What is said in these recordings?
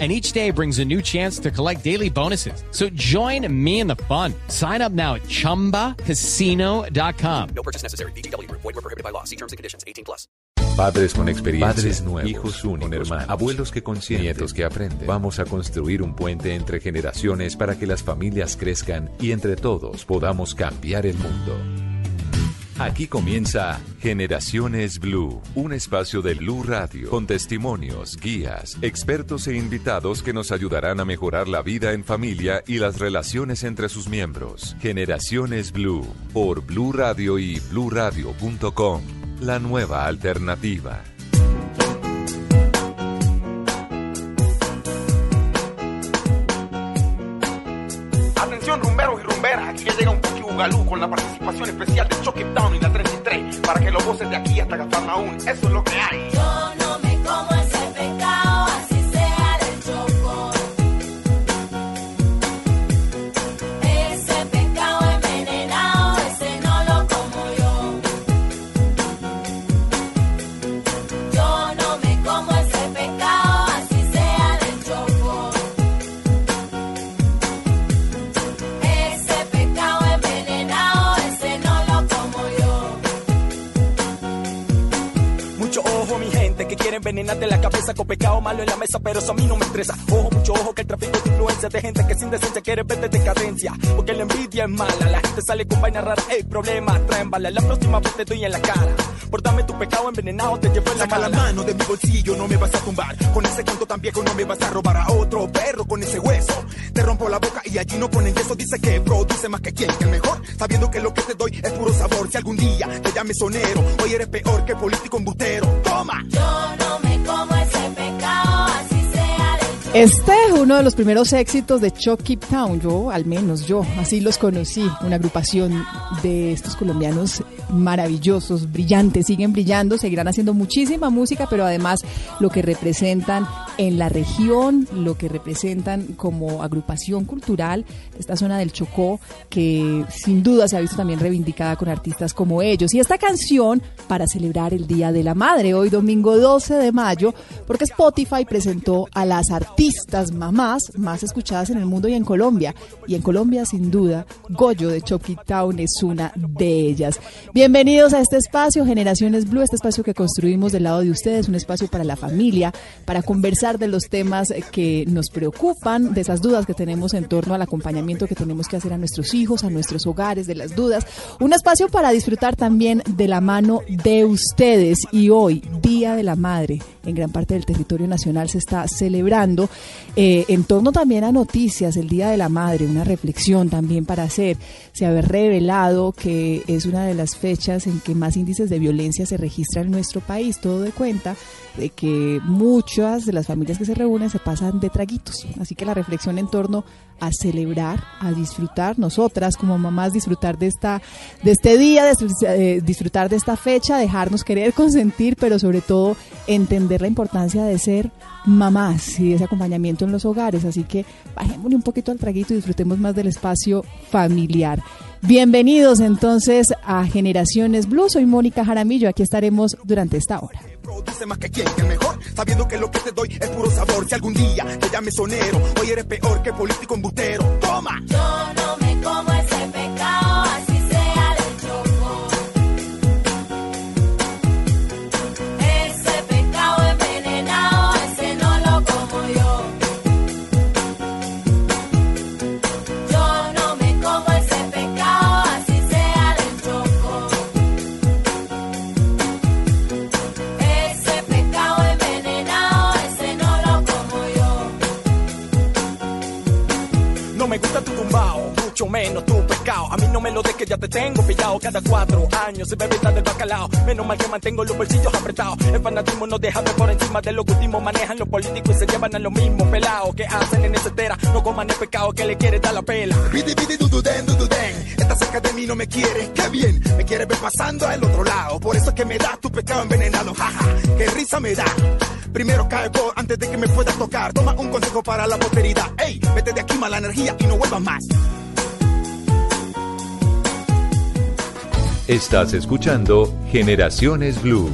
and each day brings a new chance to collect daily bonuses. So join me in the fun. Sign up now at ChumbaCasino.com. No purchase necessary. BGW. Void were prohibited by law. See terms and conditions. 18 plus. Padres con experiencia, Padres nuevos, hijos únicos, con hermanos, abuelos que consienten, nietos que aprenden. Vamos a construir un puente entre generaciones para que las familias crezcan y entre todos podamos cambiar el mundo. Aquí comienza Generaciones Blue, un espacio de Blue Radio con testimonios, guías, expertos e invitados que nos ayudarán a mejorar la vida en familia y las relaciones entre sus miembros. Generaciones Blue por Blue Radio y bluradio.com, la nueva alternativa. Atención rumberos y rumberas, aquí llega un Puki con la participación especial de para que lo voces de aquí hasta Cafarnaún. Eso es lo que hay. Pero eso a mí no me estresa. Ojo, mucho ojo, que el tráfico de influencia de gente que sin decencia quiere verte decadencia. Porque la envidia es mala, la gente sale con vaina rara, ey, problema, traen bala. La próxima vez te doy en la cara. Por darme tu pecado envenenado, te llevo en la Saca la mala. mano de mi bolsillo, no me vas a tumbar. Con ese canto tan viejo no me vas a robar a otro perro con ese hueso. Te rompo la boca y allí no ponen yeso. Dice que produce más que quien, que el mejor. Sabiendo que lo que te doy es puro sabor. Si algún día te llames sonero, hoy eres peor que político embustero. ¡Toma! Yo no Este es uno de los primeros éxitos de Chucky Town, yo, al menos yo, así los conocí, una agrupación de estos colombianos maravillosos, brillantes, siguen brillando, seguirán haciendo muchísima música, pero además lo que representan en la región, lo que representan como agrupación cultural, esta zona del Chocó, que sin duda se ha visto también reivindicada con artistas como ellos. Y esta canción para celebrar el Día de la Madre, hoy domingo 12 de mayo, porque Spotify presentó a las artistas mamás más escuchadas en el mundo y en Colombia. Y en Colombia, sin duda, Goyo de Chucky Town es una de ellas. Bienvenidos a este espacio, Generaciones Blue, este espacio que construimos del lado de ustedes, un espacio para la familia, para conversar de los temas que nos preocupan, de esas dudas que tenemos en torno al acompañamiento que tenemos que hacer a nuestros hijos, a nuestros hogares, de las dudas. Un espacio para disfrutar también de la mano de ustedes. Y hoy, Día de la Madre, en gran parte del territorio nacional se está celebrando eh, en torno también a noticias, el Día de la Madre, una reflexión también para hacer. Se ha revelado que es una de las fechas en que más índices de violencia se registran en nuestro país. Todo de cuenta de que muchas de las familias que se reúnen se pasan de traguitos. Así que la reflexión en torno a celebrar, a disfrutar, nosotras como mamás disfrutar de esta, de este día, eh, disfrutar de esta fecha, dejarnos querer, consentir, pero sobre todo entender la importancia de ser mamás y ese acompañamiento en los hogares. Así que bajémosle un poquito al traguito y disfrutemos más del espacio familiar. Bienvenidos entonces a Generaciones Blue. Soy Mónica Jaramillo. Aquí estaremos durante esta hora. Produce más que quien, que el mejor. Sabiendo que lo que te doy es puro sabor. Si algún día te llames sonero, hoy eres peor que político embustero. ¡Toma! Yo no me como se bebe del bacalao. Menos mal que mantengo los bolsillos apretados. El fanatismo no deja ver por encima de lo que último manejan los políticos y se llevan a lo mismo pelado que hacen en esa etera. No coman el pecado que le quiere dar la pela. Pidi, pidi, du, du, den, du, du, den. Estás cerca de mí, no me quieres, qué bien. Me quieres ver pasando al otro lado. Por eso es que me das tu pecado envenenado, jaja. Qué risa me da. Primero caigo antes de que me puedas tocar. Toma un consejo para la posteridad. Ey, vete de aquí mala energía y no vuelvas más. Estás escuchando Generaciones Blue.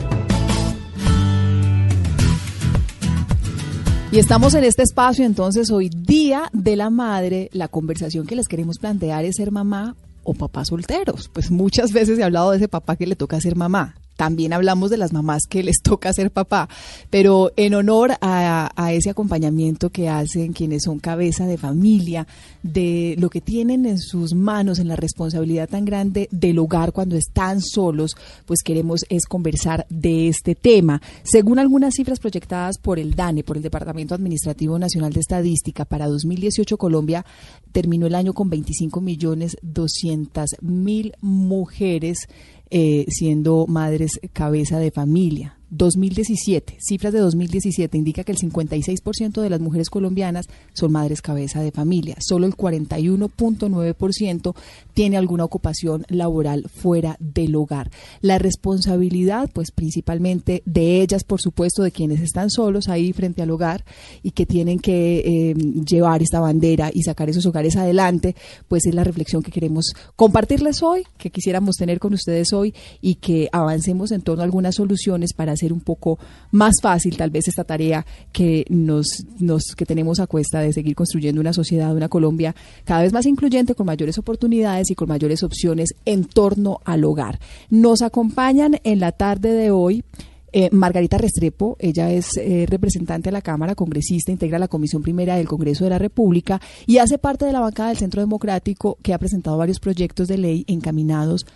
Y estamos en este espacio, entonces, hoy Día de la Madre. La conversación que les queremos plantear es ser mamá o papá solteros. Pues muchas veces he hablado de ese papá que le toca ser mamá. También hablamos de las mamás que les toca ser papá, pero en honor a, ese acompañamiento que hacen quienes son cabeza de familia, de lo que tienen en sus manos, en la responsabilidad tan grande del hogar cuando están solos, pues queremos es conversar de este tema. Según algunas cifras proyectadas por el DANE, por el Departamento Administrativo Nacional de Estadística, para 2018 Colombia terminó el año con 25 millones 200 mil mujeres eh, siendo madres cabeza de familia. 2017, cifras de 2017 indica que el 56% de las mujeres colombianas son madres cabeza de familia. Solo el 41.9% tiene alguna ocupación laboral fuera del hogar. La responsabilidad, pues principalmente de ellas, por supuesto, de quienes están solos ahí frente al hogar y que tienen que eh, llevar esta bandera y sacar esos hogares adelante, pues es la reflexión que queremos compartirles hoy, que quisiéramos tener con ustedes hoy y que avancemos en torno a algunas soluciones para hacer un poco más fácil tal vez esta tarea que nos, nos que tenemos a cuesta de seguir construyendo una sociedad, una Colombia cada vez más incluyente, con mayores oportunidades y con mayores opciones en torno al hogar. Nos acompañan en la tarde de hoy eh, Margarita Restrepo, ella es eh, representante de la Cámara, congresista, integra la Comisión Primera del Congreso de la República y hace parte de la bancada del Centro Democrático que ha presentado varios proyectos de ley encaminados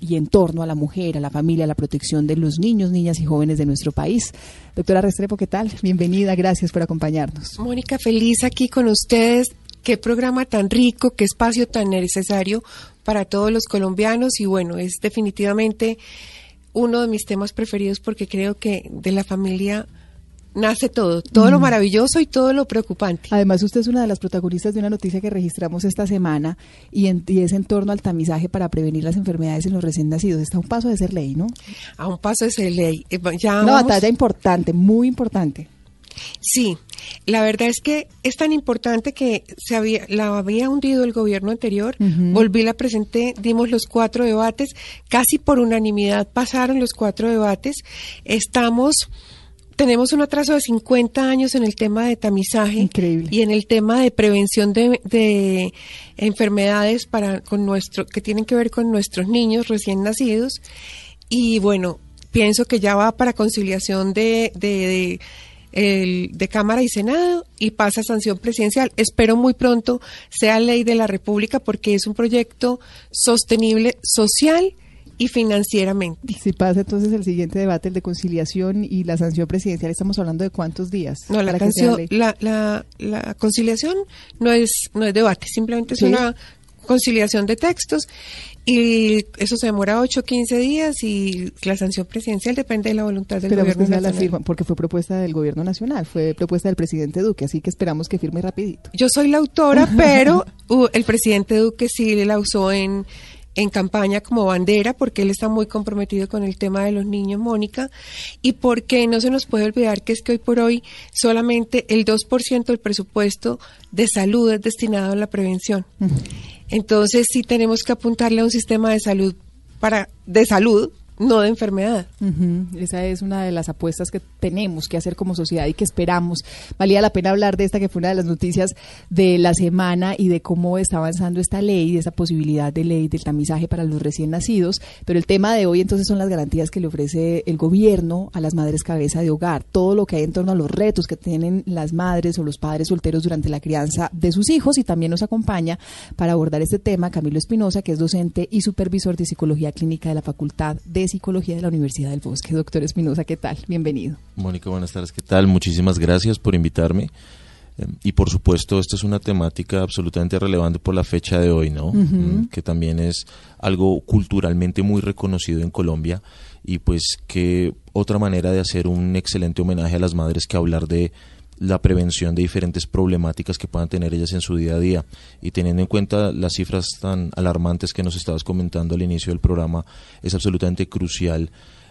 y en torno a la mujer, a la familia, a la protección de los niños, niñas y jóvenes de nuestro país. Doctora Restrepo, ¿qué tal? Bienvenida, gracias por acompañarnos. Mónica, feliz aquí con ustedes. Qué programa tan rico, qué espacio tan necesario para todos los colombianos y bueno, es definitivamente uno de mis temas preferidos porque creo que de la familia nace todo, todo lo maravilloso y todo lo preocupante. Además, usted es una de las protagonistas de una noticia que registramos esta semana y, en, y, es en torno al tamizaje para prevenir las enfermedades en los recién nacidos. Está a un paso de ser ley, ¿no? A un paso de ser ley. Eh, Ya una batalla importante, muy importante. Sí, la verdad es que es tan importante que se había, la había hundido el gobierno anterior, volví, la presenté, dimos los cuatro debates, casi por unanimidad pasaron los cuatro debates. Estamos, tenemos un atraso de 50 años en el tema de tamizaje Increíble. y en el tema de prevención de, de enfermedades para con nuestro que tienen que ver con nuestros niños recién nacidos y bueno pienso que ya va para conciliación de, de, de, el- de Cámara y Senado y pasa a sanción presidencial. Espero muy pronto sea ley de la República porque es un proyecto sostenible social y financieramente. Si pasa entonces el siguiente debate, el de conciliación y la sanción presidencial, estamos hablando de cuántos días. No, la, canción, conciliación no es, no es debate, simplemente es Sí. una conciliación de textos y eso se demora 8 o 15 días y la sanción presidencial depende de la voluntad del Esperamos gobierno sea la nacional. firma, porque fue propuesta del gobierno nacional, fue propuesta del presidente Duque, así que esperamos que firme rapidito. Yo soy la autora, pero uh, el presidente Duque sí la usó en, en campaña como bandera porque él está muy comprometido con el tema de los niños, Mónica, y porque no se nos puede olvidar que es que hoy por hoy solamente el 2% del presupuesto de salud es destinado a la prevención. Entonces sí tenemos que apuntarle a un sistema de salud para de salud, no de enfermedad. Esa es una de las apuestas que tenemos que hacer como sociedad y que esperamos. Valía la pena hablar de esta que fue una de las noticias de la semana y de cómo está avanzando esta ley, de esa posibilidad de ley del tamizaje para los recién nacidos. Pero el tema de hoy entonces son las garantías que le ofrece el gobierno a las madres cabeza de hogar, todo lo que hay en torno a los retos que tienen las madres o los padres solteros durante la crianza de sus hijos y también nos acompaña para abordar este tema Camilo Espinosa, que es docente y supervisor de psicología clínica de la Facultad de Psicología de la Universidad del Bosque. Doctor Espinosa, ¿qué tal? Bienvenido. Mónica, buenas tardes, ¿qué tal? Muchísimas gracias por invitarme. Eh, Y por supuesto, esta es una temática absolutamente relevante por la fecha de hoy, ¿no? Mm, Que también es algo culturalmente muy reconocido en Colombia y pues que otra manera de hacer un excelente homenaje a las madres que hablar de la prevención de diferentes problemáticas que puedan tener ellas en su día a día. Y teniendo en cuenta las cifras tan alarmantes que nos estabas comentando al inicio del programa, es absolutamente crucial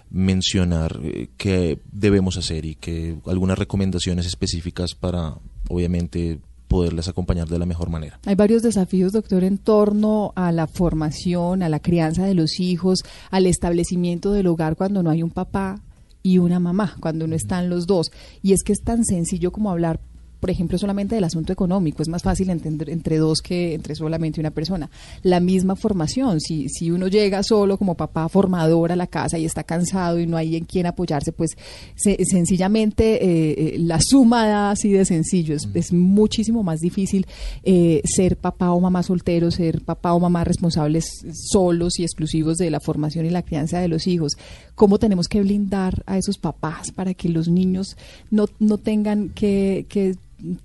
mencionar eh, qué debemos hacer y que algunas recomendaciones específicas para, obviamente, poderles acompañar de la mejor manera. Hay varios desafíos, doctor, en torno a la formación, a la crianza de los hijos, al establecimiento del hogar cuando no hay un papá y una mamá, cuando no están los dos. Y es que es tan sencillo como hablar, por ejemplo, solamente del asunto económico. Es más fácil entender entre dos que entre solamente una persona. La misma formación, si, si uno llega solo como papá formador a la casa y está cansado y no hay en quien apoyarse, pues se- sencillamente eh, eh, la suma da así de sencillo. Es, es muchísimo más difícil eh, ser papá o mamá soltero, ser papá o mamá responsables solos y exclusivos de la formación y la crianza de los hijos. ¿Cómo tenemos que blindar a esos papás para que los niños no, no tengan que, que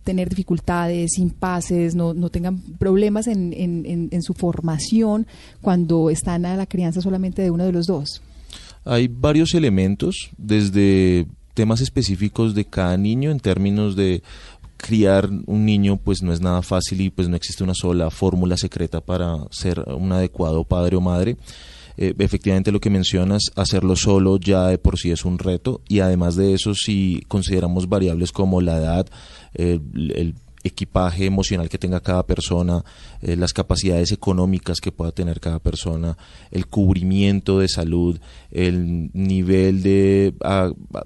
tener dificultades, impases, no, no tengan problemas en, en, en- en su formación cuando están a la crianza solamente de uno de los dos? Hay varios elementos, desde temas específicos de cada niño en términos de criar un niño pues no es nada fácil y pues no existe una sola fórmula secreta para ser un adecuado padre o madre. Eh, efectivamente lo que mencionas, hacerlo solo ya de por sí es un reto y además de eso si consideramos variables como la edad, el equipaje emocional que tenga cada persona, eh, las capacidades económicas que pueda tener cada persona, el cubrimiento de salud, el nivel de,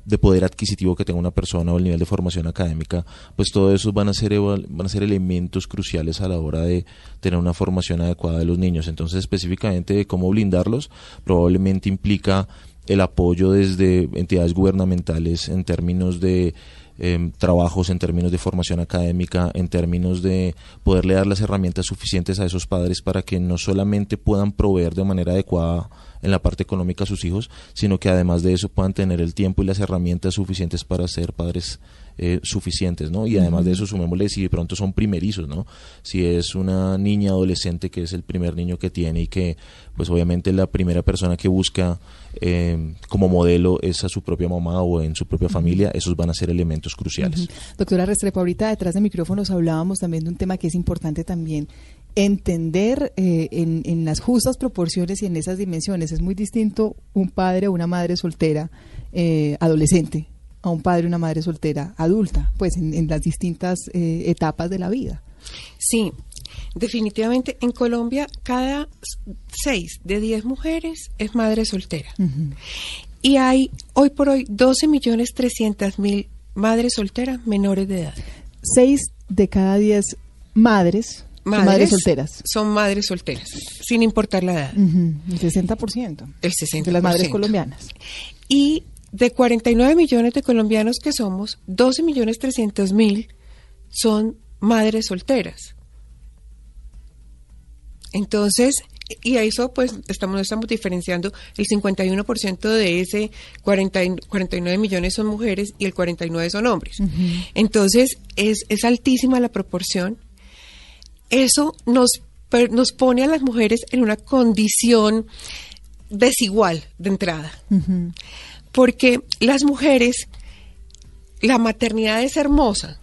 de poder adquisitivo que tenga una persona o el nivel de formación académica, pues todo eso van a ser van a ser elementos cruciales a la hora de tener una formación adecuada de los niños. Entonces, específicamente de cómo blindarlos, probablemente implica el apoyo desde entidades gubernamentales en términos de em, trabajos, en términos de formación académica, en términos de poderle dar las herramientas suficientes a esos padres para que no solamente puedan proveer de manera adecuada en la parte económica a sus hijos, sino que además de eso puedan tener el tiempo y las herramientas suficientes para ser padres eh, suficientes, ¿no? Y además de eso sumémosle si de pronto son primerizos, ¿no? Si es una niña adolescente que es el primer niño que tiene y que pues obviamente la primera persona que busca eh, como modelo es a su propia mamá o en su propia familia, esos van a ser elementos cruciales. Doctora Restrepo, ahorita detrás de micrófonos hablábamos también de un tema que es importante también entender eh, en, en las justas proporciones y en esas dimensiones. Es muy distinto un padre o una madre soltera eh, adolescente a un padre o una madre soltera adulta, pues en, en las distintas eh, etapas de la vida. Sí, definitivamente en Colombia cada seis de diez mujeres es madre soltera. Y hay hoy por hoy 12 millones 300 mil madres solteras menores de edad. Seis de cada diez madres, madres solteras. Son madres solteras, sin importar la edad. El 60%. El 60%. De las madres colombianas. Y de 49 millones de colombianos que somos, 12 millones 300 mil son madres solteras. Entonces, y a eso pues estamos, estamos diferenciando, el 51% de ese 40 y- 49 millones son mujeres y el 49 son hombres. Entonces, es, es altísima la proporción. Eso nos, nos pone a las mujeres en una condición desigual de entrada porque las mujeres, la maternidad es hermosa,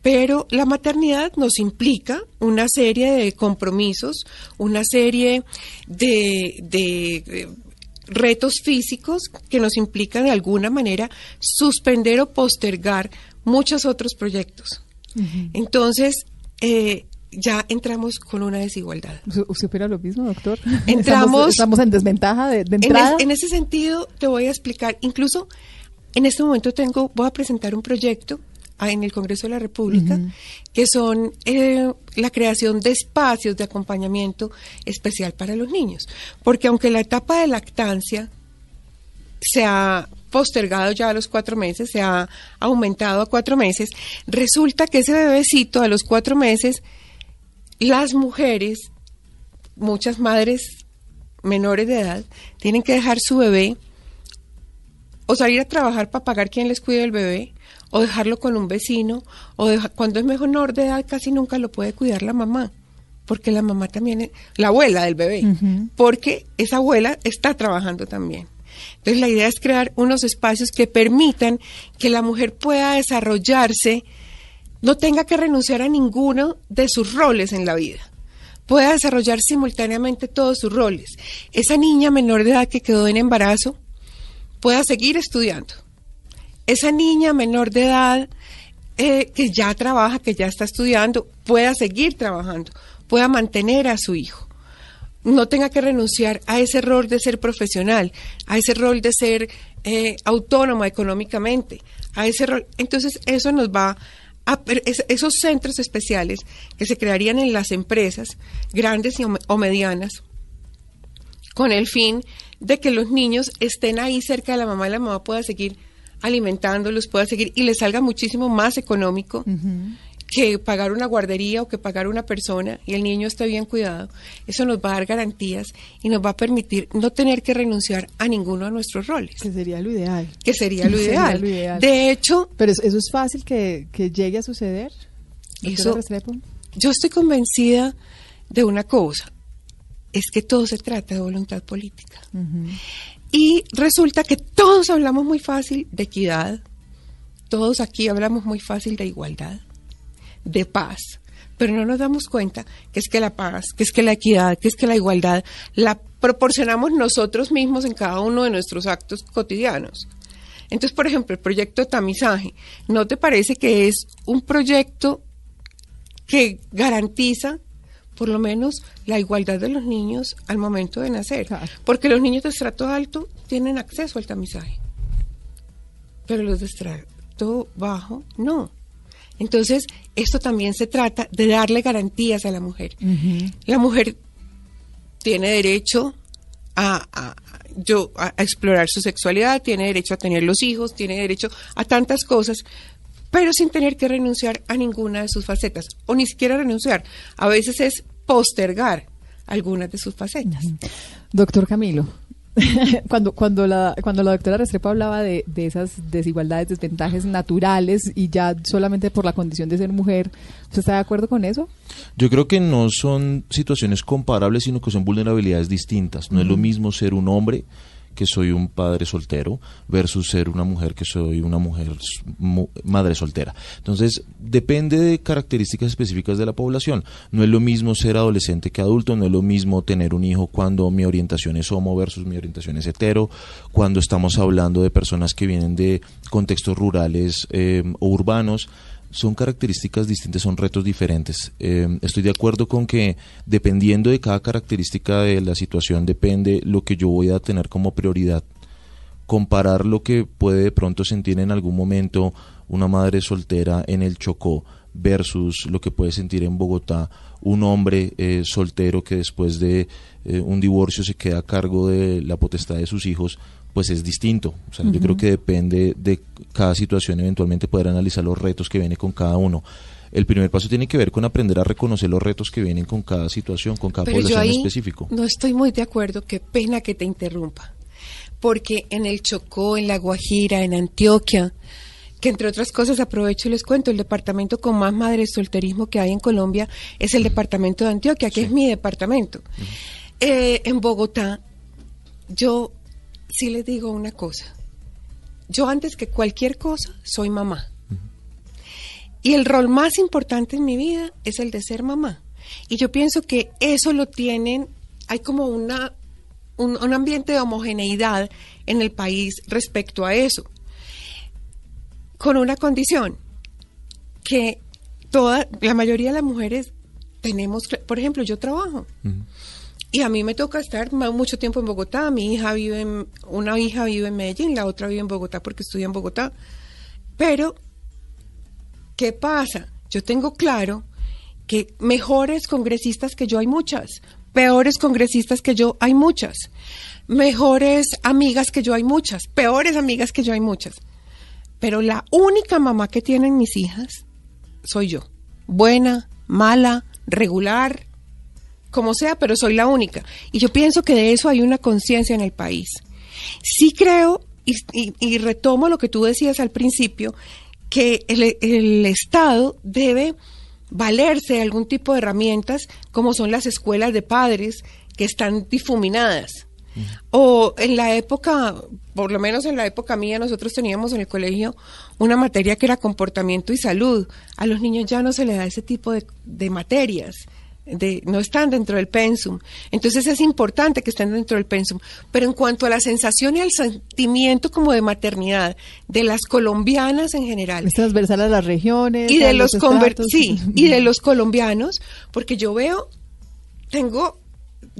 pero la maternidad nos implica una serie de compromisos, una serie de, de, retos físicos que nos implican de alguna manera suspender o postergar muchos otros proyectos. Entonces, eh, ya entramos con una desigualdad. ¿Usted opina lo mismo, doctor? Entramos- Estamos, estamos en desventaja de, de En, entrada. es- en ese sentido, te voy a explicar. Incluso en este momento tengo, voy a presentar un proyecto en el Congreso de la República que son eh, la creación de espacios de acompañamiento especial para los niños, porque aunque la etapa de lactancia se ha postergado ya a los cuatro meses, se ha aumentado a cuatro meses, resulta que ese bebecito a los cuatro meses, las mujeres, muchas madres menores de edad, tienen que dejar su bebé o salir a trabajar para pagar quien les cuide el bebé, o dejarlo con un vecino, o deja- cuando es menor de edad casi nunca lo puede cuidar la mamá, porque la mamá también es la abuela del bebé, porque esa abuela está trabajando también. Entonces la idea es crear unos espacios que permitan que la mujer pueda desarrollarse, no tenga que renunciar a ninguno de sus roles en la vida pueda desarrollar simultáneamente todos sus roles. Esa niña menor de edad que quedó en embarazo pueda seguir estudiando. Esa niña menor de edad eh, que ya trabaja, que ya está estudiando, pueda seguir trabajando, pueda mantener a su hijo. No tenga que renunciar a ese rol de ser profesional, a ese rol de ser eh, autónoma económicamente, a ese rol. Entonces, eso nos va a es- esos centros especiales que se crearían en las empresas, grandes y o- o medianas, con el fin de que los niños estén ahí cerca de la mamá y la mamá pueda seguir alimentándolos, pueda seguir y les salga muchísimo más económico que pagar una guardería o que pagar una persona y el niño esté bien cuidado. Eso nos va a dar garantías y nos va a permitir no tener que renunciar a ninguno de nuestros roles, Que sería lo ideal. que sería lo Sería ideal. lo ideal. De hecho, Pero es- eso es fácil que, que llegue a suceder. Eso- yo estoy convencida de una cosa, es que todo se trata de voluntad política. Y resulta que todos hablamos muy fácil de equidad, todos aquí hablamos muy fácil de igualdad, de paz, pero no nos damos cuenta que es que la paz, que es que la equidad, que es que la igualdad la proporcionamos nosotros mismos en cada uno de nuestros actos cotidianos. Entonces, por ejemplo, el proyecto de tamizaje, ¿no te parece que es un proyecto que garantiza por lo menos la igualdad de los niños al momento de nacer. Claro. Porque los niños de estrato alto tienen acceso al tamizaje, pero los de estrato bajo no. Entonces, esto también se trata de darle garantías a la mujer. La mujer tiene derecho a, a- yo, a, a explorar su sexualidad, tiene derecho a tener los hijos, tiene derecho a tantas cosas, pero sin tener que renunciar a ninguna de sus facetas, o ni siquiera renunciar. A veces es postergar algunas de sus facetas. Doctor Camilo, cuando, cuando, la, cuando la doctora Restrepo hablaba de, de esas desigualdades, desventajas naturales y ya solamente por la condición de ser mujer, ¿usted está de acuerdo con eso? Yo creo que no son situaciones comparables, sino que son vulnerabilidades distintas. No es lo mismo ser un hombre que soy un padre soltero versus ser una mujer que soy una mujer madre soltera. Entonces, depende de características específicas de la población. No es lo mismo ser adolescente que adulto, no es lo mismo tener un hijo cuando mi orientación es homo versus mi orientación es hetero, cuando estamos hablando de personas que vienen de contextos rurales eh, o urbanos son características distintas, son retos diferentes. Eh, estoy de acuerdo con que dependiendo de cada característica de la situación depende lo que yo voy a tener como prioridad. Comparar lo que puede de pronto sentir en algún momento una madre soltera en el Chocó versus lo que puede sentir en Bogotá un hombre eh, soltero que después de eh, un divorcio se queda a cargo de la potestad de sus hijos, pues es distinto. O sea, Yo creo que depende de cada situación, eventualmente poder analizar los retos que viene con cada uno. El primer paso tiene que ver con aprender a reconocer los retos que vienen con cada situación, con cada Pero yo población ahí específico. no estoy muy de acuerdo, qué pena que te interrumpa. Porque en el Chocó, en La Guajira, en Antioquia, que entre otras cosas aprovecho y les cuento, el departamento con más madres solterismo que hay en Colombia es el departamento de Antioquia, que es mi departamento. Eh, en Bogotá, yo sí les digo una cosa. Yo antes que cualquier cosa soy mamá. Y el rol más importante en mi vida es el de ser mamá. Y yo pienso que eso lo tienen, hay como una, un, un ambiente de homogeneidad en el país respecto a eso. Con una condición, que toda, la mayoría de las mujeres tenemos, por ejemplo, yo trabajo. Y a mí me toca estar mucho tiempo en Bogotá. Mi hija vive en, una hija vive en Medellín, la otra vive en Bogotá porque estudia en Bogotá. Pero, ¿qué pasa? Yo tengo claro que mejores congresistas que yo hay muchas, peores congresistas que yo hay muchas, mejores amigas que yo hay muchas, peores amigas que yo hay muchas. Pero la única mamá que tienen mis hijas soy yo. Buena, mala, regular, como sea, pero soy la única. Y yo pienso que de eso hay una conciencia en el país. Sí creo y, y- y retomo lo que tú decías al principio, que el, el Estado debe valerse de algún tipo de herramientas como son las escuelas de padres que están difuminadas. O en la época, por lo menos en la época mía, nosotros teníamos en el colegio una materia que era comportamiento y salud. A los niños ya no se les da ese tipo de, de materias. De, no están dentro del pensum. Entonces es importante que estén dentro del pensum. Pero en cuanto a la sensación y al sentimiento como de maternidad de las colombianas en general, Es transversal a las regiones. y de los estratos. sí, y de los colombianos, porque yo veo, tengo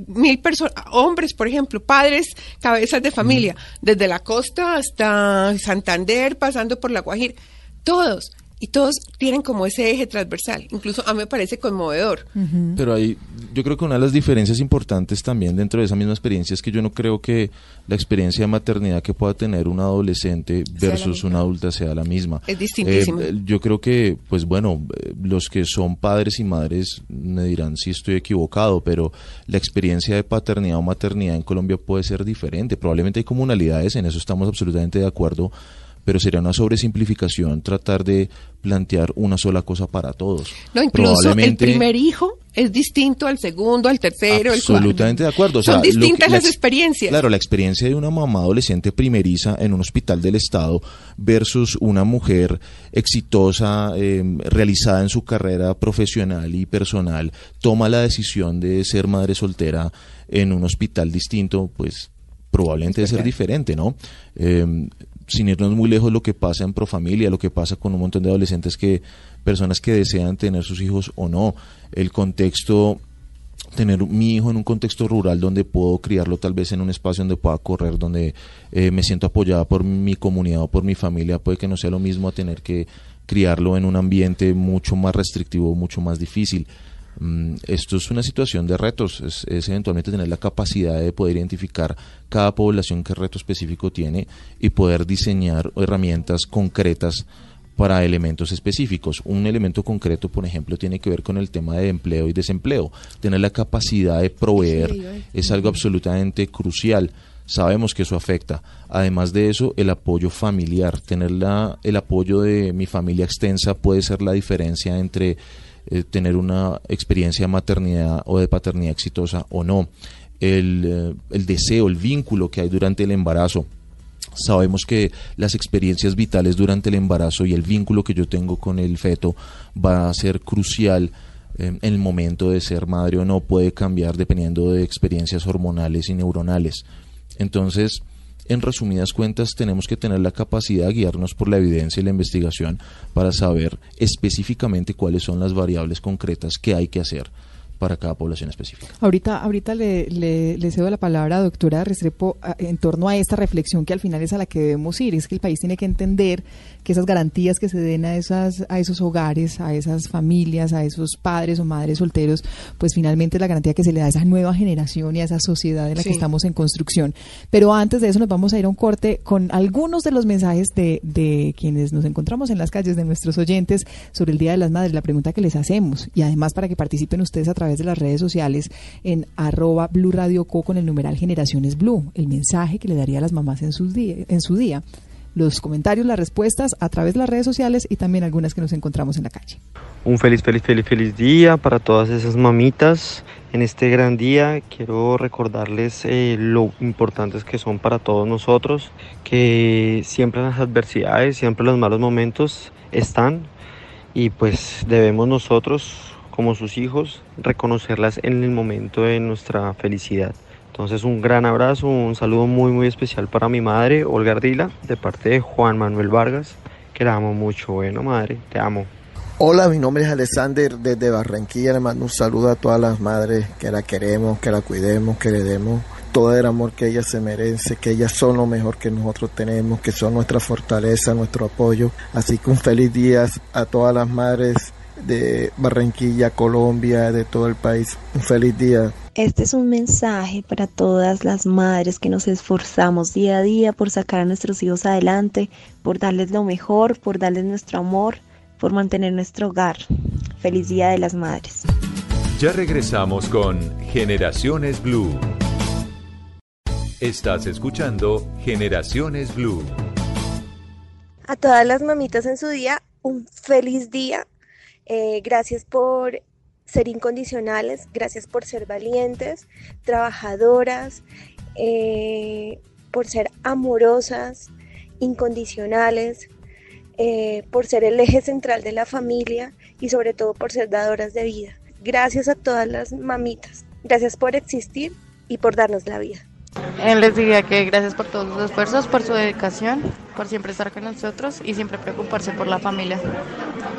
mil personas, hombres, por ejemplo, padres, cabezas de familia, desde la costa hasta Santander, pasando por la Guajira, todos, y todos tienen como ese eje transversal. Incluso a mí me parece conmovedor. Pero ahí, yo creo que una de las diferencias importantes también dentro de esa misma experiencia es que yo no creo que la experiencia de maternidad que pueda tener un adolescente versus una adulta sea la misma. Es distintísimo. Eh, yo creo que, pues bueno, los que son padres y madres me dirán si estoy equivocado, pero la experiencia de paternidad o maternidad en Colombia puede ser diferente. Probablemente hay comunalidades, en eso estamos absolutamente de acuerdo, pero sería una sobresimplificación tratar de plantear una sola cosa para todos. No, incluso el primer hijo es distinto al segundo, al tercero, al cuarto. Absolutamente de acuerdo. O Son sea, distintas la las ex- experiencias. Claro, la experiencia de una mamá adolescente primeriza en un hospital del Estado versus una mujer exitosa, eh, realizada en su carrera profesional y personal, toma la decisión de ser madre soltera en un hospital distinto, pues probablemente debe ser diferente, ¿no? Eh, sin irnos muy lejos, lo que pasa en Profamilia, lo que pasa con un montón de adolescentes que, personas que desean tener sus hijos o no, el contexto tener mi hijo en un contexto rural donde puedo criarlo tal vez en un espacio donde pueda correr, donde eh, me siento apoyada por mi comunidad o por mi familia, puede que no sea lo mismo a tener que criarlo en un ambiente mucho más restrictivo, mucho más difícil. Mm, Esto es una situación de retos, es, es eventualmente tener la capacidad de poder identificar cada población qué reto específico tiene y poder diseñar herramientas concretas para elementos específicos. Un elemento concreto, por ejemplo, tiene que ver con el tema de empleo y desempleo. Tener la capacidad de proveer es algo absolutamente crucial. Sabemos que eso afecta. Además de eso, el apoyo familiar. Tener la- el apoyo de mi familia extensa puede ser la diferencia entre eh, tener una experiencia de maternidad o de paternidad exitosa o no. El, eh, el deseo, el vínculo que hay durante el embarazo. Sabemos que las experiencias vitales durante el embarazo y el vínculo que yo tengo con el feto va a ser crucial eh, en el momento de ser madre o no, puede cambiar dependiendo de experiencias hormonales y neuronales. Entonces, en resumidas cuentas, tenemos que tener la capacidad de guiarnos por la evidencia y la investigación para saber específicamente cuáles son las variables concretas que hay que hacer para cada población específica. Ahorita, ahorita le, le, cedo la palabra a doctora Restrepo en torno a esta reflexión que al final es a la que debemos ir. Es que el país tiene que entender que esas garantías que se den a, esas, a esos hogares, a esas familias, a esos padres o madres solteros, pues finalmente es la garantía que se le da a esa nueva generación y a esa sociedad en la Sí. que estamos en construcción. Pero antes de eso nos vamos a ir a un corte con algunos de los mensajes de, de quienes nos encontramos en las calles, de nuestros oyentes, sobre el Día de las Madres, la pregunta que les hacemos. Y además para que participen ustedes a través de las redes sociales en arroba Blue Radio Co con el numeral Generaciones Blue, el mensaje que le daría a las mamás en, sus día, en su día. Los comentarios, las respuestas a través de las redes sociales y también algunas que nos encontramos en la calle. Un feliz, feliz, feliz, feliz día para todas esas mamitas. En este gran día quiero recordarles eh, lo importantes que son para todos nosotros, que siempre las adversidades, siempre los malos momentos están y pues debemos nosotros, como sus hijos, reconocerlas en el momento de nuestra felicidad. Entonces un gran abrazo, un saludo muy muy especial para mi madre, Olga Ardila, de parte de Juan Manuel Vargas, que la amo mucho. Bueno madre, te amo. Hola, mi nombre es Alexander desde Barranquilla. Le mando un saludo a todas las madres que la queremos, que la cuidemos, que le demos todo el amor que ellas se merece, que ellas son lo mejor que nosotros tenemos, que son nuestra fortaleza, nuestro apoyo. Así que un feliz día a todas las madres de Barranquilla, Colombia, de todo el país. Un feliz día. Este es un mensaje para todas las madres que nos esforzamos día a día por sacar a nuestros hijos adelante, por darles lo mejor, por darles nuestro amor, por mantener nuestro hogar. Feliz Día de las Madres. Ya regresamos con Generaciones Blue. Estás escuchando Generaciones Blue. A todas las mamitas en su día, un feliz día. Eh, gracias por ser incondicionales, gracias por ser valientes, trabajadoras, eh, por ser amorosas, incondicionales, eh, por ser el eje central de la familia y sobre todo por ser dadoras de vida. Gracias a todas las mamitas, gracias por existir y por darnos la vida. Él les diría que gracias por todos sus esfuerzos, por su dedicación, por siempre estar con nosotros y siempre preocuparse por la familia.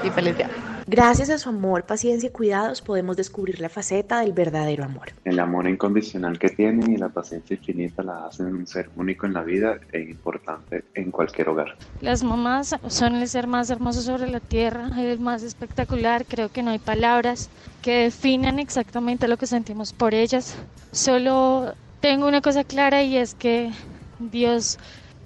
Y feliz día. Gracias a su amor, paciencia y cuidados podemos descubrir la faceta del verdadero amor. El amor incondicional que tienen y la paciencia infinita la hacen un ser único en la vida e importante en cualquier hogar. Las mamás son el ser más hermoso sobre la tierra, el más espectacular. Creo que no hay palabras que definan exactamente lo que sentimos por ellas. Solo tengo una cosa clara y es que Dios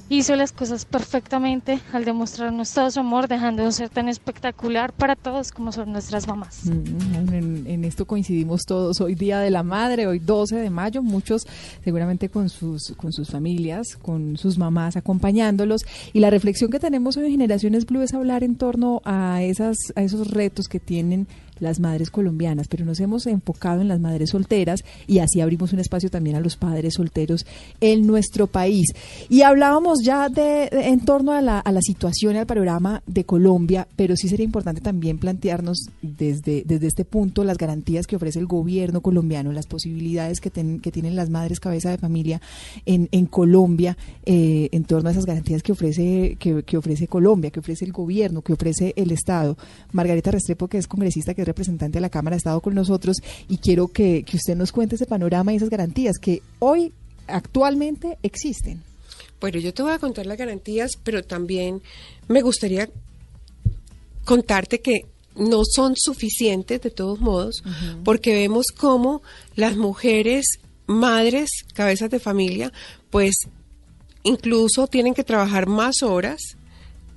hizo las cosas perfectamente al demostrarnos todo su amor, dejando de ser tan espectacular para todos como son nuestras mamás. Mm, en, en, esto coincidimos todos. Hoy Día de la Madre, hoy 12 de mayo, muchos seguramente con sus, con sus familias, con sus mamás acompañándolos. Y la reflexión que tenemos hoy en Generaciones Blue es hablar en torno a, esas, a esos retos que tienen las madres colombianas, pero nos hemos enfocado en las madres solteras y así abrimos un espacio también a los padres solteros en nuestro país. Y hablábamos ya de, en torno a la, a la situación y al panorama de Colombia, pero sí sería importante también plantearnos desde, desde este punto las garantías que ofrece el gobierno colombiano, las posibilidades que, ten, que tienen las madres cabeza de familia en, en Colombia eh, en torno a esas garantías que ofrece, que, que ofrece Colombia, que ofrece el gobierno, que ofrece el Estado. Margarita Restrepo, que es congresista, que es representante de la Cámara, ha estado con nosotros y quiero que, que usted nos cuente ese panorama y esas garantías que hoy actualmente existen. Bueno, yo te voy a contar las garantías, pero también me gustaría contarte que no son suficientes de todos modos, uh -huh. porque vemos cómo las mujeres, madres, cabezas de familia, pues incluso tienen que trabajar más horas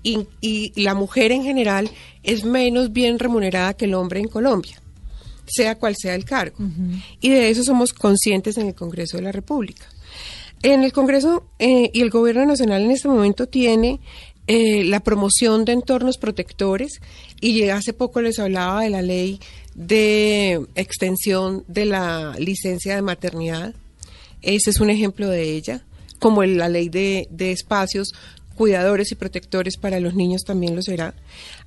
y, y, la mujer en general es menos bien remunerada que el hombre en Colombia, sea cual sea el cargo. Uh -huh. Y de eso somos conscientes en el Congreso de la República. En el Congreso eh, y el Gobierno Nacional en este momento tiene eh, la promoción de entornos protectores y hace poco les hablaba de la ley de extensión de la licencia de maternidad. Ese es un ejemplo de ella, como la ley de, de espacios cuidadores y protectores para los niños también lo será.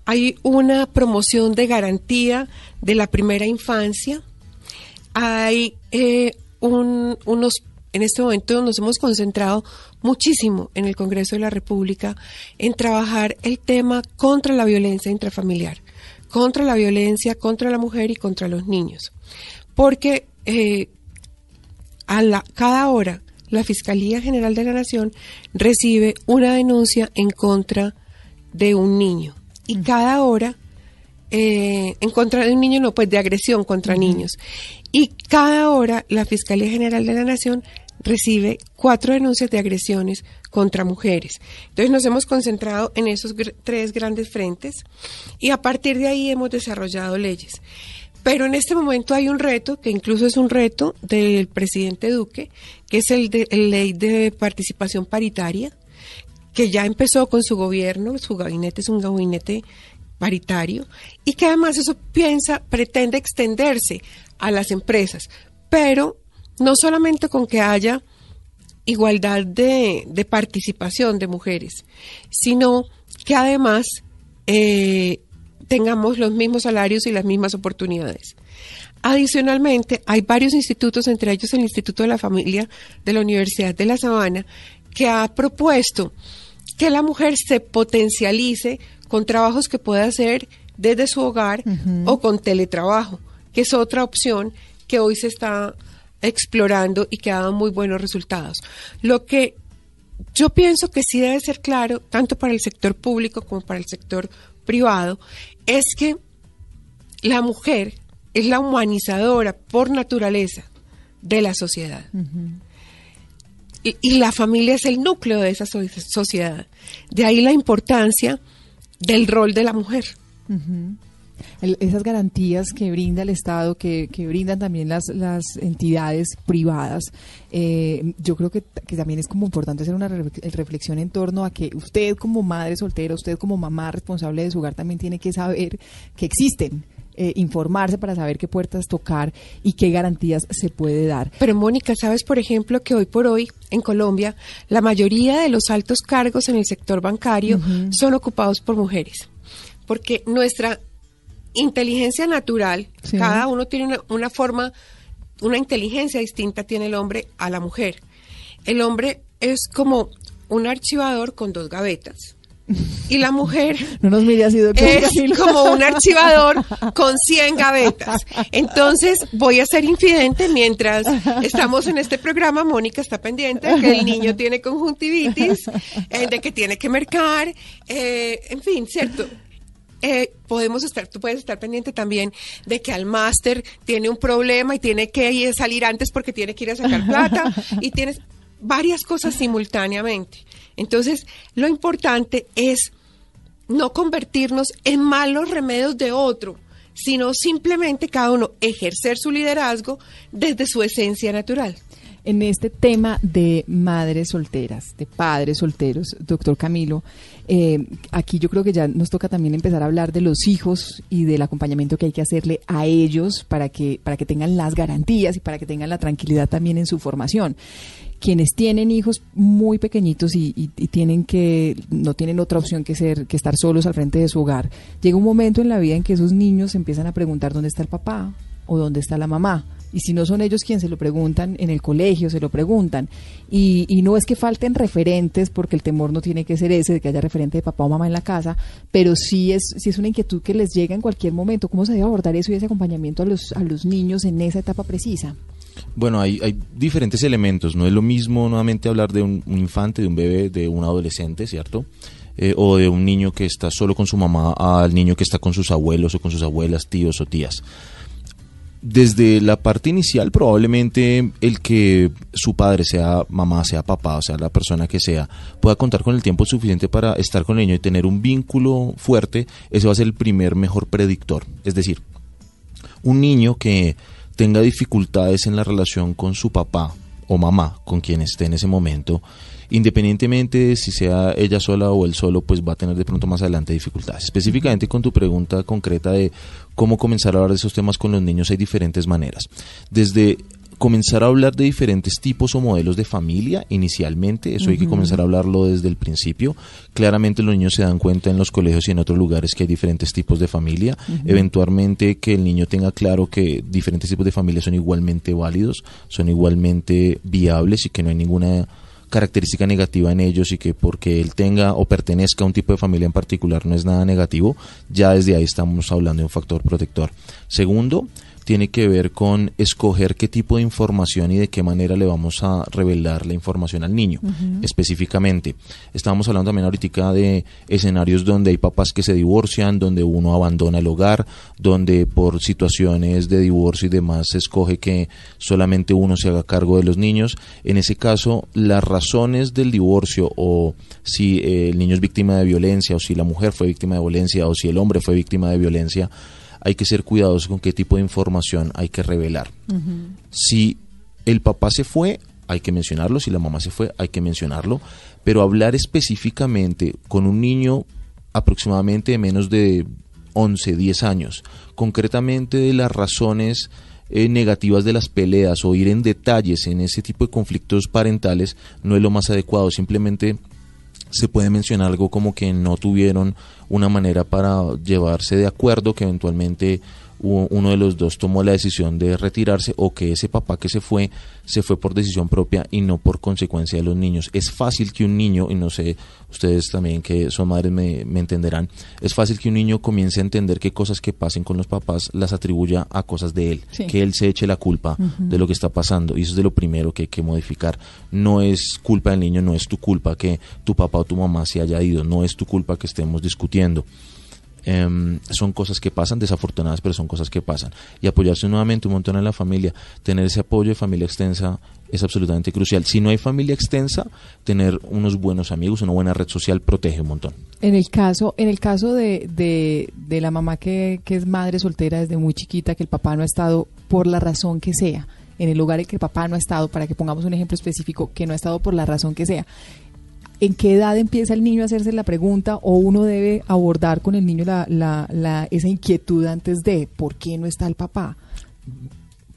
Hay una promoción de garantía de la primera infancia. Hay eh, un, unos en este momento nos hemos concentrado muchísimo en el Congreso de la República en trabajar el tema contra la violencia intrafamiliar, contra la violencia contra la mujer y contra los niños. Porque eh, a cada hora la Fiscalía General de la Nación recibe una denuncia en contra de un niño. Y cada hora, eh, en contra de un niño, no, pues de agresión contra uh -huh. niños. Y cada hora la Fiscalía General de la Nación recibe cuatro denuncias de agresiones contra mujeres. Entonces nos hemos concentrado en esos gr tres grandes frentes y a partir de ahí hemos desarrollado leyes. Pero en este momento hay un reto, que incluso es un reto del presidente Duque, que es el de el ley de participación paritaria, que ya empezó con su gobierno, su gabinete es un gabinete paritario, y que además eso piensa, pretende extenderse a las empresas, pero no solamente con que haya igualdad de, participación de mujeres, sino que además eh, tengamos los mismos salarios y las mismas oportunidades. Adicionalmente, hay varios institutos, entre ellos el Instituto de la Familia de la Universidad de La Sabana, que ha propuesto que la mujer se potencialice con trabajos que pueda hacer desde su hogar uh -huh. o con teletrabajo, que es otra opción que hoy se está explorando y que ha dado muy buenos resultados. Lo que yo pienso que sí debe ser claro, tanto para el sector público como para el sector privado, es que la mujer es la humanizadora por naturaleza de la sociedad. Uh -huh. y, y, la familia es el núcleo de esa so sociedad. De ahí la importancia del rol de la mujer. Uh -huh. El- esas garantías que brinda el Estado, que, que brindan también las, las entidades privadas, eh, yo creo que, que también es como importante hacer una re- reflexión en torno a que usted como madre soltera, usted como mamá responsable de su hogar también tiene que saber que existen. eh, informarse para saber qué puertas tocar y qué garantías se puede dar. Pero Mónica, ¿sabes, por ejemplo, que hoy por hoy en Colombia la mayoría de los altos cargos en el sector bancario son ocupados por mujeres? Porque nuestra inteligencia natural, Sí. cada uno tiene una, una forma, una inteligencia distinta tiene el hombre a la mujer. El hombre es como un archivador con dos gavetas. Y la mujer No nos mire así, es como un archivador con 100 gavetas. Entonces voy a ser infidente mientras estamos en este programa. Mónica está pendiente de que el niño tiene conjuntivitis, eh, de que tiene que mercar, eh, en fin, ¿cierto? Eh, podemos estar, tú puedes estar pendiente también de que al máster tiene un problema y tiene que ir- salir antes porque tiene que ir a sacar plata y tienes varias cosas simultáneamente. Entonces, lo importante es no convertirnos en malos remedios de otro, sino simplemente cada uno ejercer su liderazgo desde su esencia natural. En este tema de madres solteras, de padres solteros, doctor Camilo, eh, aquí yo creo que ya nos toca también empezar a hablar de los hijos y del acompañamiento que hay que hacerle a ellos para que, para que tengan las garantías y para que tengan la tranquilidad también en su formación. Quienes tienen hijos muy pequeñitos y, y- tienen que, no tienen otra opción que ser, que estar solos al frente de su hogar, llega un momento en la vida en que esos niños empiezan a preguntar dónde está el papá o dónde está la mamá. Y si no son ellos quienes se lo preguntan, en el colegio se lo preguntan. Y, y no es que falten referentes, porque el temor no tiene que ser ese, de que haya referente de papá o mamá en la casa, pero sí es, sí es una inquietud que les llega en cualquier momento. ¿Cómo se debe abordar eso y ese acompañamiento a los, a los niños en esa etapa precisa? Bueno, hay, hay diferentes elementos. No es lo mismo nuevamente hablar de un, infante, de un bebé, de un adolescente, ¿cierto? Eh, o de un niño que está solo con su mamá al niño que está con sus abuelos o con sus abuelas, tíos o tías. Desde la parte inicial, probablemente el que su padre sea mamá, sea papá, o sea la persona que sea, pueda contar con el tiempo suficiente para estar con el niño y tener un vínculo fuerte, ese va a ser el primer mejor predictor. Es decir, un niño que tenga dificultades en la relación con su papá o mamá, con quien esté en ese momento, independientemente de si sea ella sola o él solo, pues va a tener de pronto más adelante dificultades. Específicamente con tu pregunta concreta de cómo comenzar a hablar de esos temas con los niños, hay diferentes maneras. Desde comenzar a hablar de diferentes tipos o modelos de familia inicialmente, eso hay que comenzar a hablarlo desde el principio. Claramente los niños se dan cuenta en los colegios y en otros lugares que hay diferentes tipos de familia. Eventualmente que el niño tenga claro que diferentes tipos de familia son igualmente válidos, son igualmente viables y que no hay ninguna característica negativa en ellos y que porque él tenga o pertenezca a un tipo de familia en particular no es nada negativo, ya desde ahí estamos hablando de un factor protector. Segundo, tiene que ver con escoger qué tipo de información y de qué manera le vamos a revelar la información al niño. Específicamente, estábamos hablando también ahorita de escenarios donde hay papás que se divorcian, donde uno abandona el hogar, donde por situaciones de divorcio y demás se escoge que solamente uno se haga cargo de los niños. En ese caso, las razones del divorcio o si eh, el niño es víctima de violencia o si la mujer fue víctima de violencia o si el hombre fue víctima de violencia, hay que ser cuidadosos con qué tipo de información hay que revelar. Si el papá se fue, hay que mencionarlo, si la mamá se fue, hay que mencionarlo, pero hablar específicamente con un niño aproximadamente de menos de 11, 10 años, concretamente de las razones eh, negativas de las peleas o ir en detalles en ese tipo de conflictos parentales no es lo más adecuado, simplemente se puede mencionar algo como que no tuvieron una manera para llevarse de acuerdo, que eventualmente uno de los dos tomó la decisión de retirarse o que ese papá que se fue se fue por decisión propia y no por consecuencia de los niños. Es fácil que un niño, y no sé, ustedes también que son madres me, me entenderán, es fácil que un niño comience a entender que cosas que pasen con los papás las atribuya a cosas de él, Sí. que él se eche la culpa de lo que está pasando y eso es de lo primero que hay que modificar. No es culpa del niño, no es tu culpa que tu papá o tu mamá se haya ido, no es tu culpa que estemos discutiendo. Em, son cosas que pasan, desafortunadas, pero son cosas que pasan. Y apoyarse nuevamente un montón en la familia, tener ese apoyo de familia extensa es absolutamente crucial. Si no hay familia extensa, tener unos buenos amigos, una buena red social protege un montón. En el caso, en el caso de, de, la mamá que, que es madre soltera desde muy chiquita, que el papá no ha estado por la razón que sea, en el lugar en que el papá no ha estado, para que pongamos un ejemplo específico, que no ha estado por la razón que sea. ¿En qué edad empieza el niño a hacerse la pregunta o uno debe abordar con el niño la, la, la, esa inquietud antes de por qué no está el papá?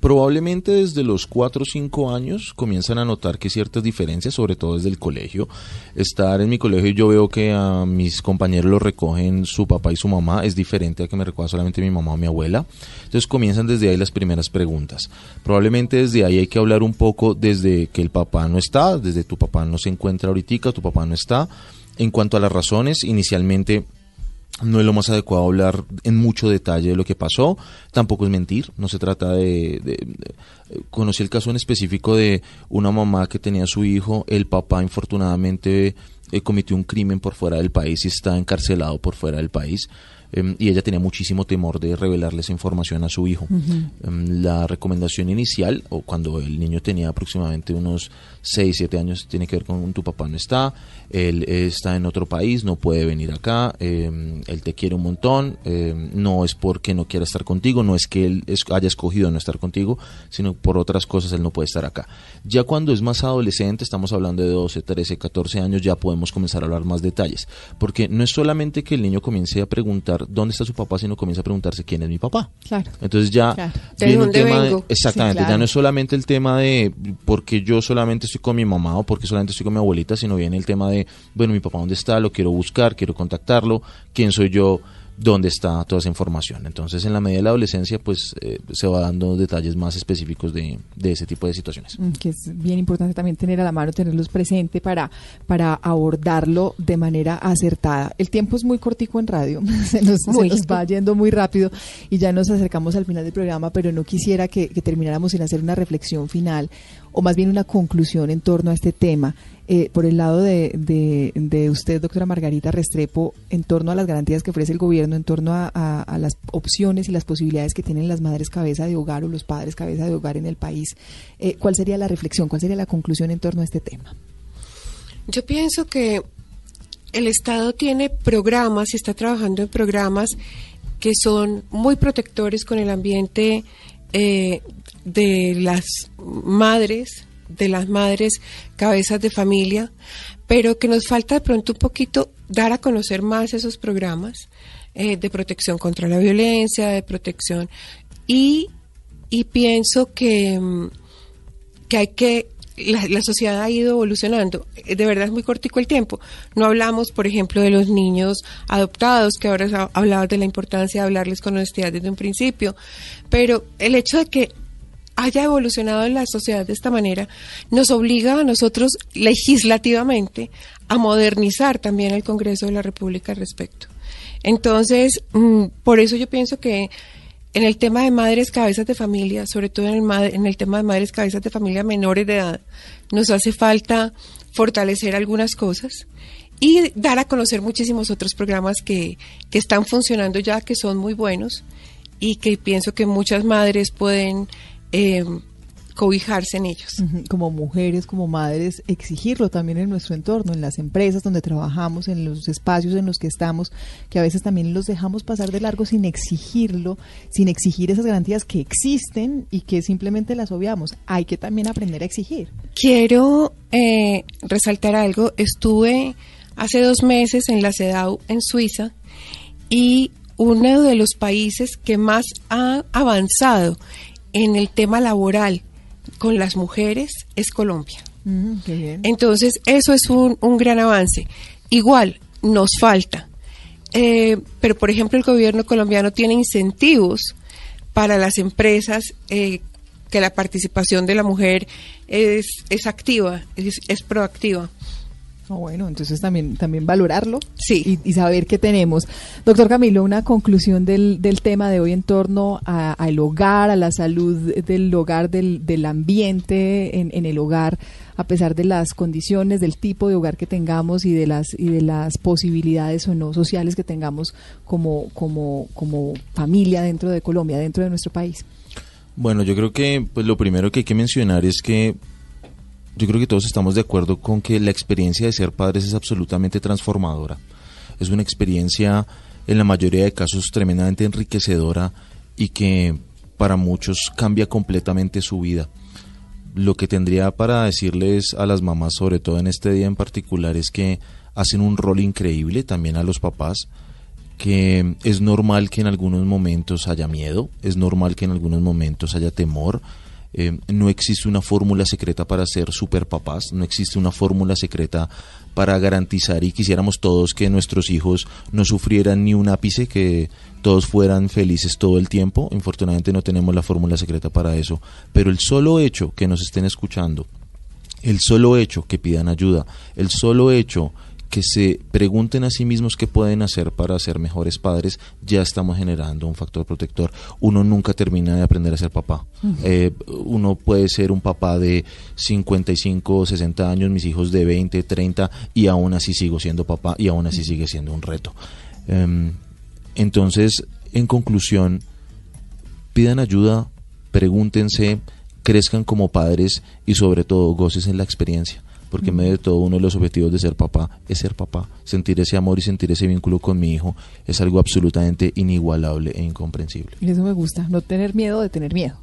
Probablemente desde los 4 o 5 años comienzan a notar que ciertas diferencias, sobre todo desde el colegio. Estar en mi colegio yo veo que a mis compañeros lo recogen su papá y su mamá, es diferente a que me recoja solamente mi mamá o mi abuela. Entonces comienzan desde ahí las primeras preguntas. Probablemente desde ahí hay que hablar un poco desde que el papá no está, desde tu papá no se encuentra ahorita, tu papá no está. En cuanto a las razones, inicialmente no es lo más adecuado hablar en mucho detalle de lo que pasó, tampoco es mentir, no se trata de, de, de, conocí el caso en específico de una mamá que tenía a su hijo, el papá infortunadamente eh, cometió un crimen por fuera del país y está encarcelado por fuera del país. Um, y ella tenía muchísimo temor de revelarle esa información a su hijo. Uh -huh. um, la recomendación inicial, o cuando el niño tenía aproximadamente unos 6, 7 años, tiene que ver con tu papá no está, él está en otro país, no puede venir acá, eh, él te quiere un montón, eh, no es porque no quiera estar contigo, no es que él haya escogido no estar contigo, sino por otras cosas él no puede estar acá. Ya cuando es más adolescente, estamos hablando de 12, 13, 14 años, ya podemos comenzar a hablar más detalles, porque no es solamente que el niño comience a preguntar dónde está su papá, sino comienza a preguntarse quién es mi papá. Claro. Entonces ya claro. viene un tema vengo? de, exactamente, sí, claro. ya no es solamente el tema de porque yo solamente estoy con mi mamá o porque solamente estoy con mi abuelita, sino viene el tema de, bueno, mi papá dónde está, lo quiero buscar, quiero contactarlo, quién soy yo, dónde está toda esa información. Entonces, en la medida de la adolescencia, pues eh, se va dando detalles más específicos de, de, ese tipo de situaciones. Que es bien importante también tener a la mano, tenerlos presente para, para abordarlo de manera acertada. El tiempo es muy cortico en radio, se nos, se nos va yendo muy rápido y ya nos acercamos al final del programa, pero no quisiera que, que termináramos sin hacer una reflexión final o más bien una conclusión en torno a este tema. Eh, por el lado de, de, usted, doctora Margarita Restrepo, en torno a las garantías que ofrece el gobierno, en torno a, a, a, las opciones y las posibilidades que tienen las madres cabeza de hogar o los padres cabeza de hogar en el país, eh, ¿cuál sería la reflexión, cuál sería la conclusión en torno a este tema? Yo pienso que el Estado tiene programas y está trabajando en programas que son muy protectores con el ambiente eh, de las madres, de las madres cabezas de familia, pero que nos falta de pronto un poquito dar a conocer más esos programas eh, de protección contra la violencia, de protección. Y, y pienso que, que hay que la, la, sociedad ha ido evolucionando. De verdad es muy cortico el tiempo. No hablamos, por ejemplo, de los niños adoptados, que ahora hablabas de la importancia de hablarles con honestidad desde un principio, pero el hecho de que haya evolucionado en la sociedad de esta manera nos obliga a nosotros legislativamente a modernizar también el Congreso de la República al respecto. Entonces, por eso yo pienso que en el tema de madres cabezas de familia, sobre todo en el, en el tema de madres cabezas de familia menores de edad, nos hace falta fortalecer algunas cosas y dar a conocer muchísimos otros programas que, que están funcionando ya, que son muy buenos y que pienso que muchas madres pueden eh, cobijarse en ellos. Como mujeres, como madres, exigirlo también en nuestro entorno, en las empresas donde trabajamos, en los espacios en los que estamos, que a veces también los dejamos pasar de largo sin exigirlo, sin exigir esas garantías que existen y que simplemente las obviamos. Hay que también aprender a exigir. Quiero eh, resaltar algo. Estuve hace dos meses en la CEDAW en Suiza y uno de los países que más ha avanzado en el tema laboral con las mujeres es Colombia. Mm, bien. Entonces, eso es un, un, gran avance. Igual, nos falta. Eh, pero, por ejemplo, el gobierno colombiano tiene incentivos para las empresas eh, que la participación de la mujer es, es activa, es, es proactiva. Oh, bueno, entonces también, también valorarlo sí. y, y, saber qué tenemos. Doctor Camilo, una conclusión del, del tema de hoy en torno al hogar, a la salud del hogar, del, del ambiente en, en, el hogar, a pesar de las condiciones, del tipo de hogar que tengamos y de las, y de las posibilidades o no sociales que tengamos como, como, como familia dentro de Colombia, dentro de nuestro país. Bueno, yo creo que pues lo primero que hay que mencionar es que yo creo que todos estamos de acuerdo con que la experiencia de ser padres es absolutamente transformadora. Es una experiencia en la mayoría de casos tremendamente enriquecedora y que para muchos cambia completamente su vida. Lo que tendría para decirles a las mamás, sobre todo en este día en particular, es que hacen un rol increíble también a los papás, que es normal que en algunos momentos haya miedo, es normal que en algunos momentos haya temor, eh, no existe una fórmula secreta para ser super papás, no existe una fórmula secreta para garantizar y quisiéramos todos que nuestros hijos no sufrieran ni un ápice, que todos fueran felices todo el tiempo. Infortunadamente no tenemos la fórmula secreta para eso, pero el solo hecho que nos estén escuchando, el solo hecho que pidan ayuda, el solo hecho que se pregunten a sí mismos qué pueden hacer para ser mejores padres, ya estamos generando un factor protector. Uno nunca termina de aprender a ser papá. Eh, uno puede ser un papá de 55 o 60 años, mis hijos de 20, 30, y aún así sigo siendo papá y aún así sigue siendo un reto. Em, entonces, en conclusión, pidan ayuda, pregúntense, crezcan como padres y sobre todo goces en la experiencia porque en medio de todo uno de los objetivos de ser papá es ser papá, sentir ese amor y sentir ese vínculo con mi hijo es algo absolutamente inigualable e incomprensible. Eso me gusta, no tener miedo de tener miedo.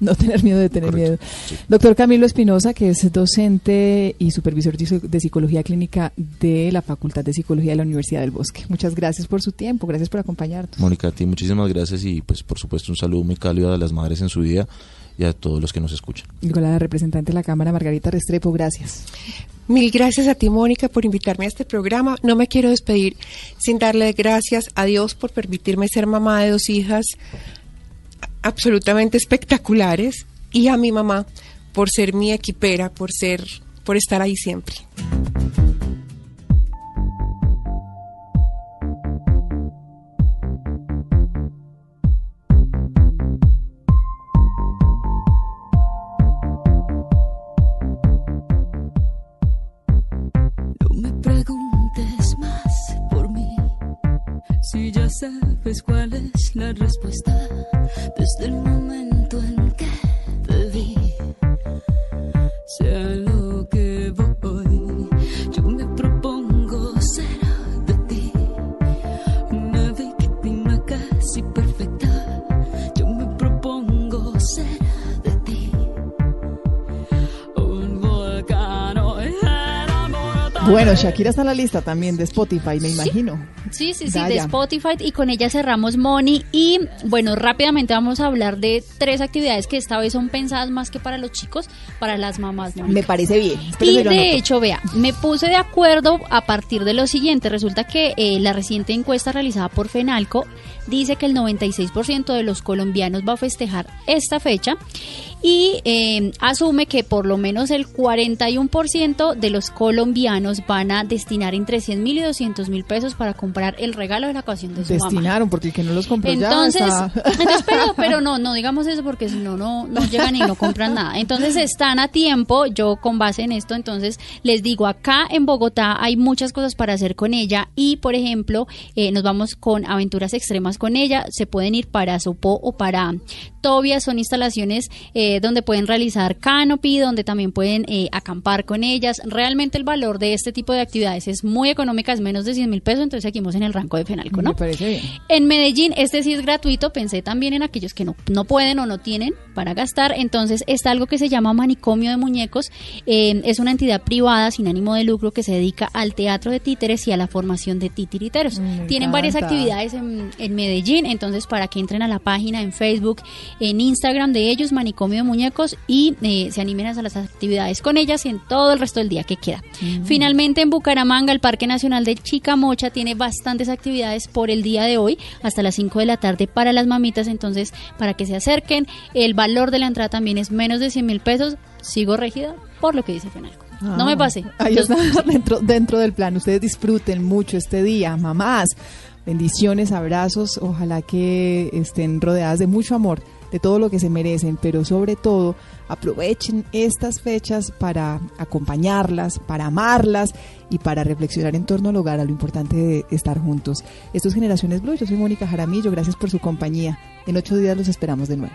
No tener miedo de tener miedo. Doctor Camilo Espinosa, que es docente y supervisor de psicología clínica de la Facultad de Psicología de la Universidad del Bosque. Muchas gracias por su tiempo, gracias por acompañarnos. Mónica, a ti muchísimas gracias y pues por supuesto un saludo muy cálido a las madres en su día y a todos los que nos escuchan. La representante de la Cámara, Margarita Restrepo, gracias. Mil gracias a ti, Mónica, por invitarme a este programa. No me quiero despedir sin darle gracias a Dios por permitirme ser mamá de dos hijas absolutamente espectaculares y a mi mamá por ser mi equipera, por ser, por estar ahí siempre. Sabes cuál es la respuesta desde el momento en que te vi. Sea lo que voy, yo me propongo ser de ti una víctima casi perfecta. Yo me propongo ser de ti un volcán. Bueno, Shakira está en la lista también de Spotify, me imagino. Sí, sí, sí, de. Spotify y con ella cerramos Money y bueno, rápidamente vamos a hablar de tres actividades que esta vez son pensadas más que para los chicos, para las mamás. Mónica. Me parece bien. Y de hecho, vea, me puse de acuerdo a partir de lo siguiente. Resulta que eh, la reciente encuesta realizada por Fenalco dice que el 96% de los colombianos va a festejar esta fecha y eh, asume que por lo menos el 41% de los colombianos van a destinar entre 100 mil y 200 mil pesos para comprar el regalo de la ocasión de su mamá. Destinaron, porque el que no los compró Entonces, ya está... entonces, pero, pero no, no digamos eso porque si no, no, no llegan y no compran nada. Entonces están a tiempo, yo con base en esto, entonces les digo, acá en Bogotá hay muchas cosas para hacer con ella y, por ejemplo, eh, nos vamos con aventuras extremas con ella, se pueden ir para Sopó o para Tobia, son instalaciones eh, donde pueden realizar canopy, donde también pueden eh, acampar con ellas. Realmente el valor de este tipo de actividades es muy económica, es menos de 100 mil pesos, entonces seguimos en el rango de Fenalco, ¿no? Me parece bien. En Medellín, este sí es gratuito. Pensé también en aquellos que no, no pueden o no tienen para gastar. Entonces, está algo que se llama Manicomio de Muñecos. Eh, es una entidad privada sin ánimo de lucro que se dedica al teatro de títeres y a la formación de titiriteros. Me Tienen varias actividades en, en Medellín. Entonces, para que entren a la página en Facebook, en Instagram de ellos, Manicomio de Muñecos, y eh, se animen a las actividades con ellas en todo el resto del día que queda. Finalmente, en Bucaramanga, el Parque Nacional de Chicamocha tiene bastantes actividades por el día de hoy, hasta las 5 de la tarde para las mamitas. Entonces, para que se acerquen, el valor de la entrada también es menos de 100 mil pesos. Sigo regida por lo que dice Fenalco. no me pase. Ah, Ahí está dentro, dentro del plan. Ustedes disfruten mucho este día, mamás. Bendiciones, abrazos. Ojalá que estén rodeadas de mucho amor, de todo lo que se merecen, pero sobre todo aprovechen estas fechas para acompañarlas, para amarlas y para reflexionar en torno al hogar, a lo importante de estar juntos. Esto es Generaciones Blue. Yo soy Mónica Jaramillo. Gracias por su compañía. En ocho días los esperamos de nuevo.